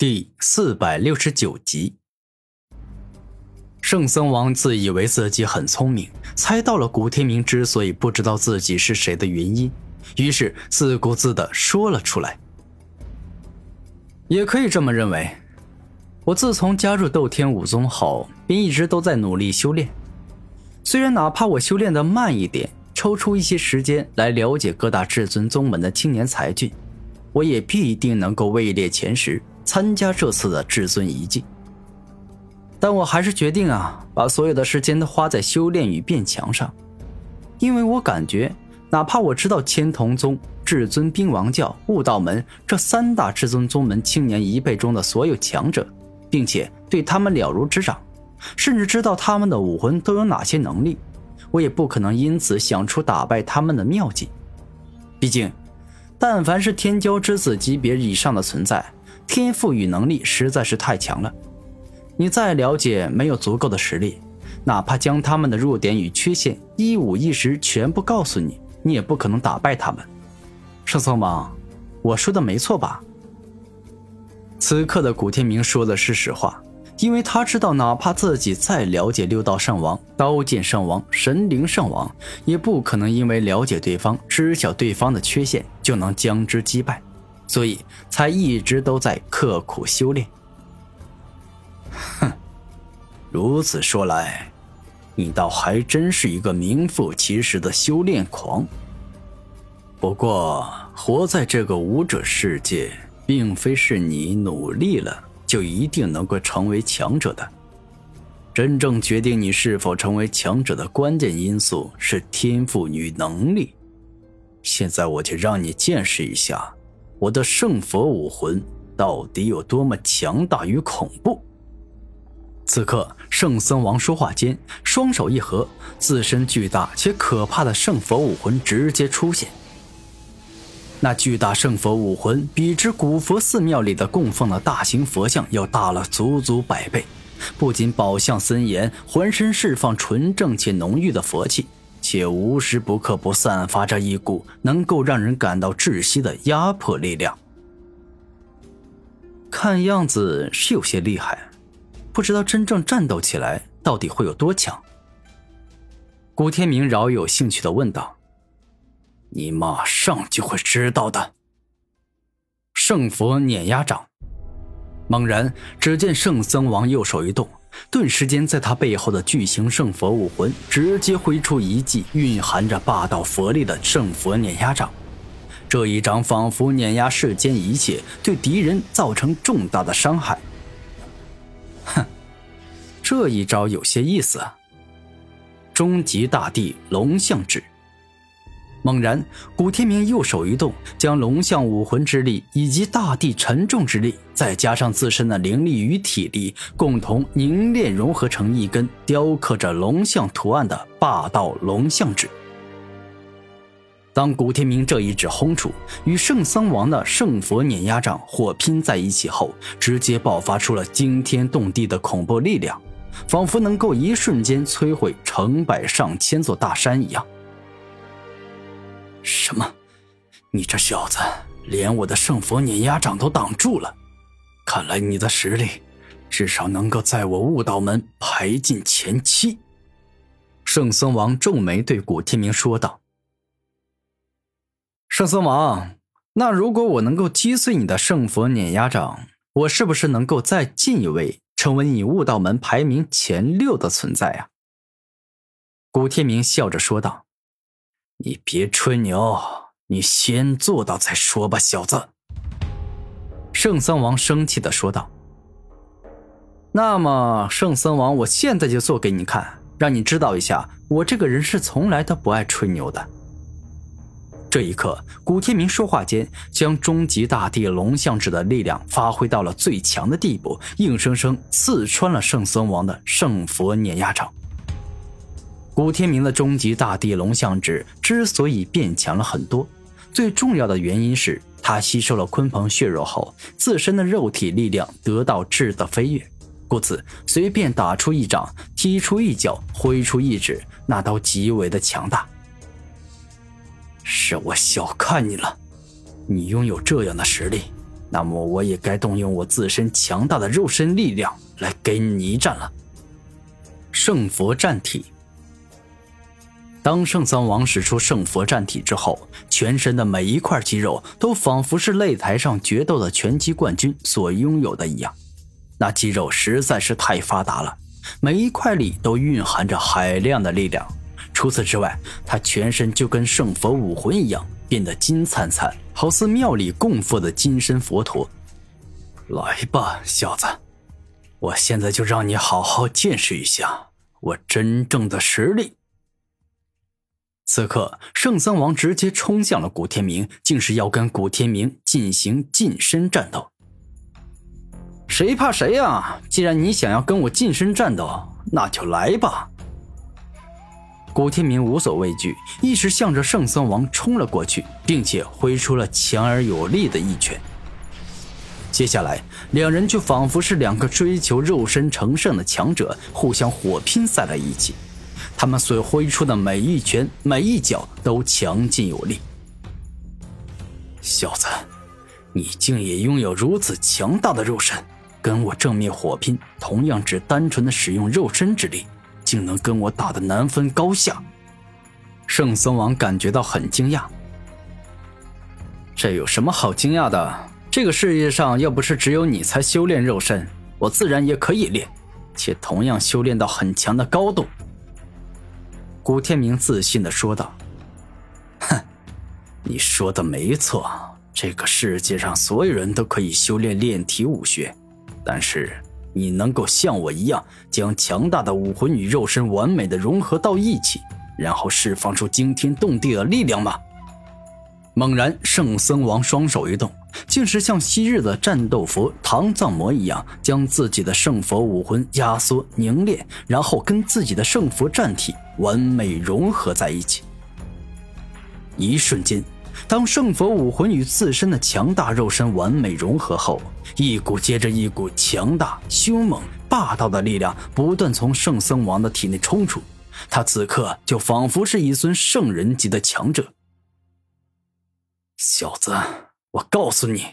第四百六十九集，圣僧王自以为自己很聪明，猜到了古天明之所以不知道自己是谁的原因，于是自顾自的说了出来。也可以这么认为，我自从加入斗天武宗后，便一直都在努力修炼。虽然哪怕我修炼的慢一点，抽出一些时间来了解各大至尊宗门的青年才俊，我也必定能够位列前十。参加这次的至尊遗迹，但我还是决定啊，把所有的时间都花在修炼与变强上，因为我感觉，哪怕我知道千瞳宗、至尊兵王教、悟道门这三大至尊宗门青年一辈中的所有强者，并且对他们了如指掌，甚至知道他们的武魂都有哪些能力，我也不可能因此想出打败他们的妙计。毕竟，但凡是天骄之子级别以上的存在。天赋与能力实在是太强了，你再了解，没有足够的实力，哪怕将他们的弱点与缺陷一五一十全部告诉你，你也不可能打败他们。圣僧王，我说的没错吧？此刻的古天明说的是实话，因为他知道，哪怕自己再了解六道圣王、刀剑圣王、神灵圣王，也不可能因为了解对方、知晓对方的缺陷，就能将之击败。所以才一直都在刻苦修炼。哼，如此说来，你倒还真是一个名副其实的修炼狂。不过，活在这个武者世界，并非是你努力了就一定能够成为强者的。真正决定你是否成为强者的关键因素是天赋与能力。现在，我就让你见识一下。我的圣佛武魂到底有多么强大与恐怖？此刻，圣僧王说话间，双手一合，自身巨大且可怕的圣佛武魂直接出现。那巨大圣佛武魂比之古佛寺庙里的供奉的大型佛像要大了足足百倍，不仅宝相森严，浑身释放纯正且浓郁的佛气。且无时不刻不散发着一股能够让人感到窒息的压迫力量。看样子是有些厉害，不知道真正战斗起来到底会有多强。古天明饶有兴趣的问道：“你马上就会知道的。”圣佛碾压掌，猛然，只见圣僧王右手一动。顿时间，在他背后的巨型圣佛武魂直接挥出一记蕴含着霸道佛力的圣佛碾压掌。这一掌仿佛碾压世间一切，对敌人造成重大的伤害。哼，这一招有些意思啊！终极大帝龙象指。猛然，古天明右手一动，将龙象武魂之力以及大地沉重之力，再加上自身的灵力与体力，共同凝练融合成一根雕刻着龙象图案的霸道龙象指。当古天明这一指轰出，与圣僧王的圣佛碾压掌火拼在一起后，直接爆发出了惊天动地的恐怖力量，仿佛能够一瞬间摧毁成百上千座大山一样。什么？你这小子连我的圣佛碾压掌都挡住了，看来你的实力至少能够在我悟道门排进前七。圣僧王皱眉对古天明说道：“圣僧王，那如果我能够击碎你的圣佛碾压掌，我是不是能够再进一位，成为你悟道门排名前六的存在啊？”古天明笑着说道。你别吹牛，你先做到再说吧，小子。”圣僧王生气的说道。“那么，圣僧王，我现在就做给你看，让你知道一下，我这个人是从来都不爱吹牛的。”这一刻，古天明说话间，将终极大地龙象指的力量发挥到了最强的地步，硬生生刺穿了圣僧王的圣佛碾压掌。古天明的终极大地龙象指之所以变强了很多，最重要的原因是他吸收了鲲鹏血肉后，自身的肉体力量得到质的飞跃，故此随便打出一掌、踢出一脚、挥出一指，那都极为的强大。是我小看你了，你拥有这样的实力，那么我也该动用我自身强大的肉身力量来跟你一战了。圣佛战体。当圣三王使出圣佛战体之后，全身的每一块肌肉都仿佛是擂台上决斗的拳击冠军所拥有的一样。那肌肉实在是太发达了，每一块里都蕴含着海量的力量。除此之外，他全身就跟圣佛武魂一样，变得金灿灿，好似庙里供奉的金身佛陀。来吧，小子，我现在就让你好好见识一下我真正的实力。此刻，圣僧王直接冲向了古天明，竟是要跟古天明进行近身战斗。谁怕谁呀？既然你想要跟我近身战斗，那就来吧！古天明无所畏惧，一时向着圣僧王冲了过去，并且挥出了强而有力的一拳。接下来，两人就仿佛是两个追求肉身成圣的强者，互相火拼在了一起。他们所挥出的每一拳、每一脚都强劲有力。小子，你竟也拥有如此强大的肉身，跟我正面火拼，同样只单纯的使用肉身之力，竟能跟我打得难分高下。圣僧王感觉到很惊讶。这有什么好惊讶的？这个世界上要不是只有你才修炼肉身，我自然也可以练，且同样修炼到很强的高度。古天明自信的说道：“哼，你说的没错，这个世界上所有人都可以修炼炼体武学，但是你能够像我一样，将强大的武魂与肉身完美的融合到一起，然后释放出惊天动地的力量吗？”猛然，圣僧王双手一动，竟是像昔日的战斗佛唐藏魔一样，将自己的圣佛武魂压缩凝练，然后跟自己的圣佛战体完美融合在一起。一瞬间，当圣佛武魂与自身的强大肉身完美融合后，一股接着一股强大、凶猛、霸道的力量不断从圣僧王的体内冲出，他此刻就仿佛是一尊圣人级的强者。小子，我告诉你，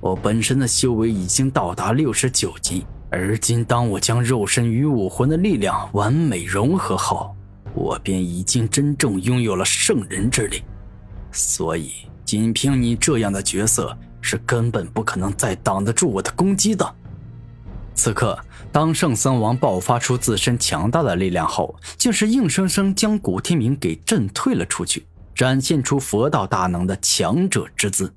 我本身的修为已经到达六十九级，而今当我将肉身与武魂的力量完美融合后，我便已经真正拥有了圣人之力。所以，仅凭你这样的角色，是根本不可能再挡得住我的攻击的。此刻，当圣僧王爆发出自身强大的力量后，竟是硬生生将古天明给震退了出去。展现出佛道大能的强者之姿。